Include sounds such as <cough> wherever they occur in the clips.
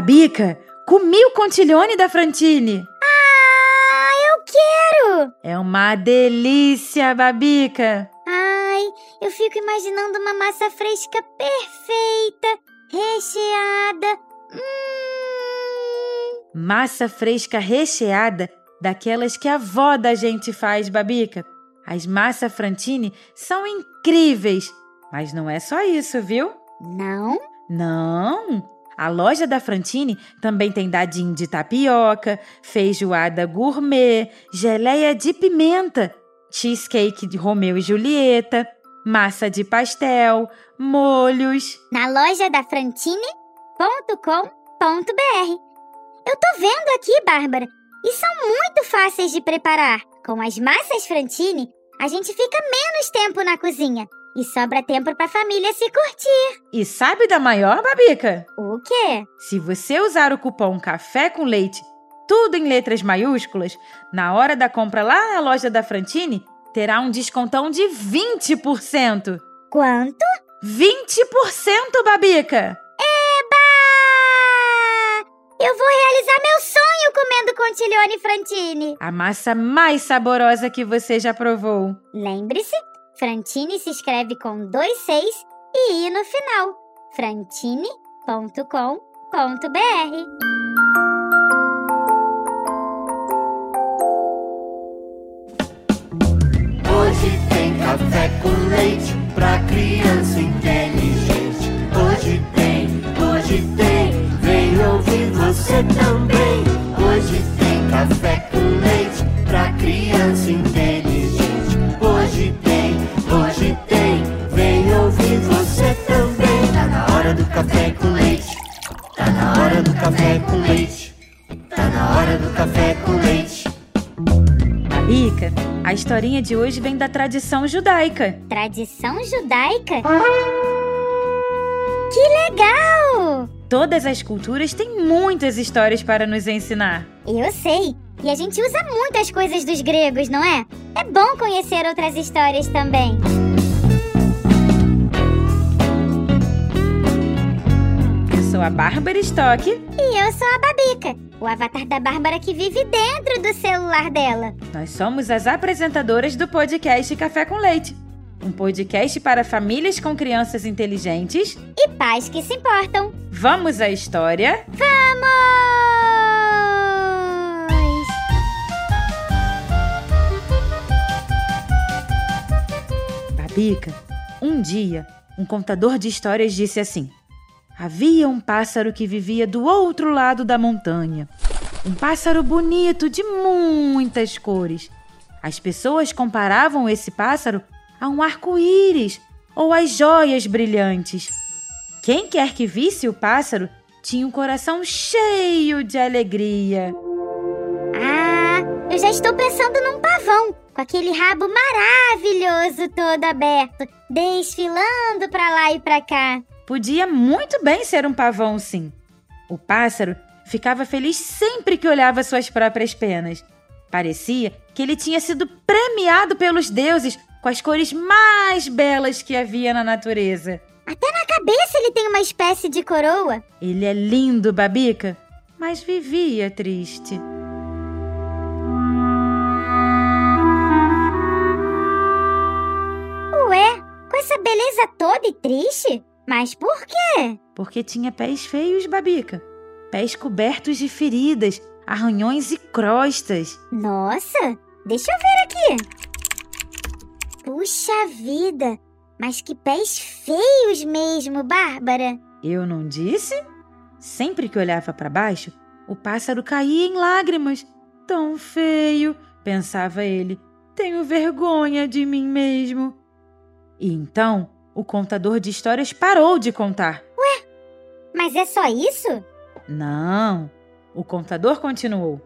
Babica, comi o contiglione da Frantini. Ah, eu quero! É uma delícia, Babica. Ai, eu fico imaginando uma massa fresca perfeita, recheada. Hum. Massa fresca recheada, daquelas que a avó da gente faz, Babica. As massa Frantini são incríveis, mas não é só isso, viu? Não? Não. A loja da Frantini também tem dadinho de tapioca, feijoada gourmet, geleia de pimenta, cheesecake de Romeu e Julieta, massa de pastel, molhos. Na loja da Frantini.com.br. Eu tô vendo aqui, Bárbara, e são muito fáceis de preparar. Com as massas Frantini, a gente fica menos tempo na cozinha e sobra tempo para a família se curtir. E sabe da maior, Babica? O quê? Se você usar o cupom Café com Leite, tudo em letras maiúsculas, na hora da compra lá na loja da Frantini, terá um descontão de 20%. Quanto? 20%, Babica! Eba! Eu vou realizar meu sonho comendo contiglione Frantini. A massa mais saborosa que você já provou. Lembre-se, Frantini se escreve com dois seis e i no final. frantini.com.br historinha de hoje vem da tradição judaica. Tradição judaica? Que legal! Todas as culturas têm muitas histórias para nos ensinar. Eu sei. E a gente usa muitas coisas dos gregos, não é? É bom conhecer outras histórias também. Sou a Bárbara Stock. E eu sou a Babica, o avatar da Bárbara que vive dentro do celular dela. Nós somos as apresentadoras do podcast Café com Leite. Um podcast para famílias com crianças inteligentes. E pais que se importam. Vamos à história? Vamos! Babica, um dia, um contador de histórias disse assim: Havia um pássaro que vivia do outro lado da montanha. Um pássaro bonito de muitas cores. As pessoas comparavam esse pássaro a um arco-íris ou às joias brilhantes. Quem quer que visse o pássaro tinha um coração cheio de alegria. Ah, eu já estou pensando num pavão, com aquele rabo maravilhoso todo aberto, desfilando para lá e para cá. Podia muito bem ser um pavão, sim. O pássaro ficava feliz sempre que olhava suas próprias penas. Parecia que ele tinha sido premiado pelos deuses com as cores mais belas que havia na natureza. Até na cabeça ele tem uma espécie de coroa. Ele é lindo, Babica, mas vivia triste. Ué, com essa beleza toda e triste? Mas por quê? Porque tinha pés feios, Babica. Pés cobertos de feridas, arranhões e crostas. Nossa, deixa eu ver aqui. Puxa vida, mas que pés feios mesmo, Bárbara. Eu não disse? Sempre que olhava para baixo, o pássaro caía em lágrimas. Tão feio, pensava ele. Tenho vergonha de mim mesmo. E então, o contador de histórias parou de contar. Mas é só isso? Não, o contador continuou.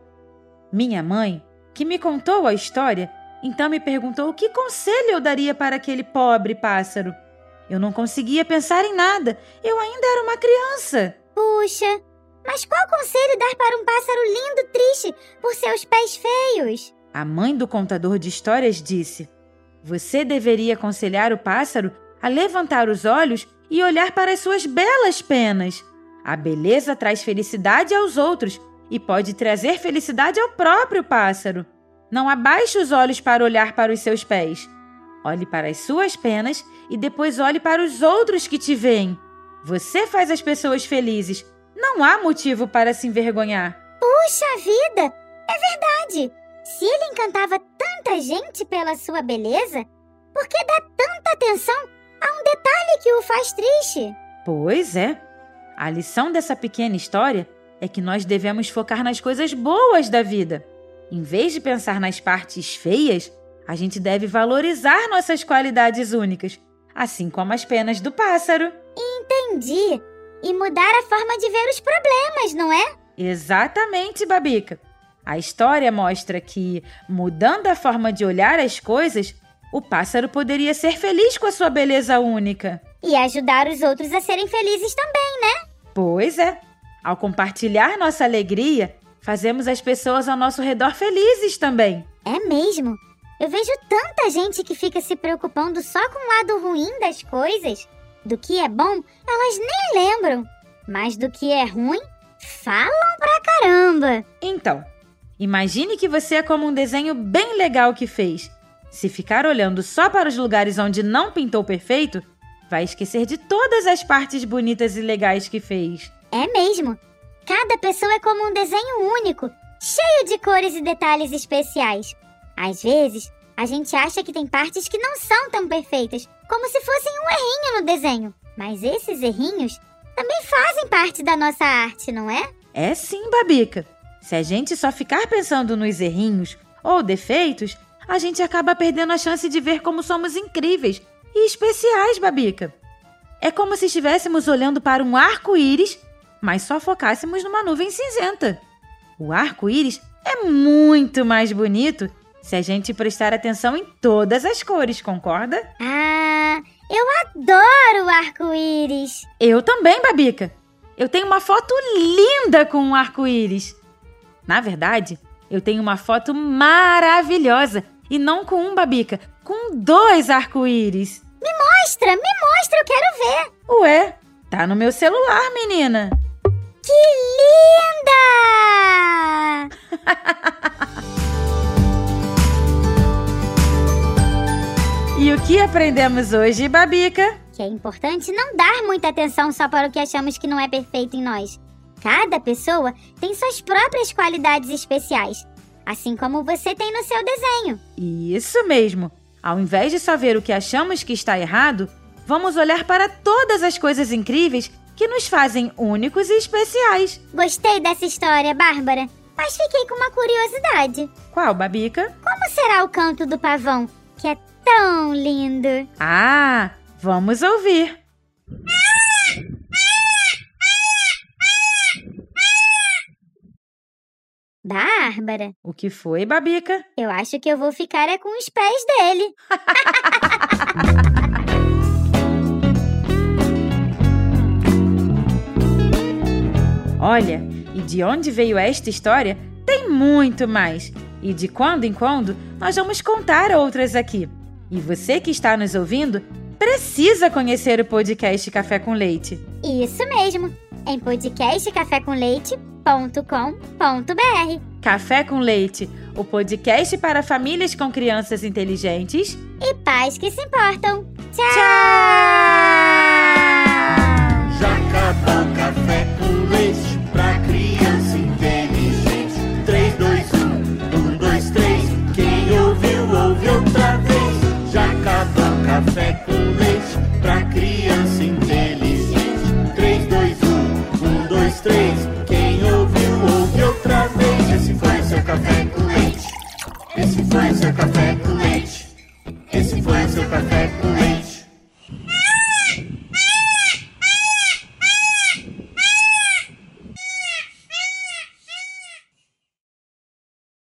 Minha mãe, que me contou a história, então me perguntou que conselho eu daria para aquele pobre pássaro. Eu não conseguia pensar em nada, eu ainda era uma criança. Puxa, mas qual conselho dar para um pássaro lindo triste por seus pés feios? A mãe do contador de histórias disse: Você deveria aconselhar o pássaro a levantar os olhos e olhar para as suas belas penas. A beleza traz felicidade aos outros e pode trazer felicidade ao próprio pássaro. Não abaixe os olhos para olhar para os seus pés. Olhe para as suas penas e depois olhe para os outros que te veem. Você faz as pessoas felizes. Não há motivo para se envergonhar. Puxa vida! É verdade! Se ele encantava tanta gente pela sua beleza, por que dá tanta atenção a um detalhe que o faz triste? Pois é. A lição dessa pequena história é que nós devemos focar nas coisas boas da vida. Em vez de pensar nas partes feias, a gente deve valorizar nossas qualidades únicas, assim como as penas do pássaro. Entendi. E mudar a forma de ver os problemas, não é? Exatamente, Babica. A história mostra que, mudando a forma de olhar as coisas, o pássaro poderia ser feliz com a sua beleza única. E ajudar os outros a serem felizes também, né? Pois é. Ao compartilhar nossa alegria, fazemos as pessoas ao nosso redor felizes também. É mesmo. Eu vejo tanta gente que fica se preocupando só com o lado ruim das coisas. Do que é bom, elas nem lembram. Mas do que é ruim, falam pra caramba. Então, imagine que você é como um desenho bem legal que fez. Se ficar olhando só para os lugares onde não pintou perfeito, vai esquecer de todas as partes bonitas e legais que fez. É mesmo. Cada pessoa é como um desenho único, cheio de cores e detalhes especiais. Às vezes, a gente acha que tem partes que não são tão perfeitas, como se fossem um errinho no desenho. Mas esses errinhos também fazem parte da nossa arte, não é? É sim, Babica. Se a gente só ficar pensando nos errinhos ou defeitos, a gente acaba perdendo a chance de ver como somos incríveis e especiais, Babica. É como se estivéssemos olhando para um arco-íris, mas só focássemos numa nuvem cinzenta. O arco-íris é muito mais bonito se a gente prestar atenção em todas as cores, concorda? Ah, eu adoro o arco-íris. Eu também, Babica. Eu tenho uma foto linda com um arco-íris. Na verdade, eu tenho uma foto maravilhosa e não com um, Babica, com dois arco-íris. Me mostra, me mostra, eu quero ver. Ué, tá no meu celular, menina. Que linda! <laughs> E o que aprendemos hoje, Babica? Que é importante não dar muita atenção só para o que achamos que não é perfeito em nós. Cada pessoa tem suas próprias qualidades especiais, assim como você tem no seu desenho. Isso mesmo. Ao invés de só ver o que achamos que está errado, vamos olhar para todas as coisas incríveis que nos fazem únicos e especiais. Gostei dessa história, Bárbara, mas fiquei com uma curiosidade. Qual, Babica? Como será o canto do pavão, que é tão lindo? Ah, vamos ouvir. Bárbara, O que foi, Babica? eu acho que eu vou ficar é com os pés dele. <laughs> Olha, e de onde veio esta história? Tem muito mais. E de quando em quando nós vamos contar outras aqui. E você que está nos ouvindo precisa conhecer o podcast Café com Leite. Isso mesmo, em podcastcafécomleite.com.br. Café com Leite, o podcast para famílias com crianças inteligentes. E pais que se importam. Tchau! Já o seu café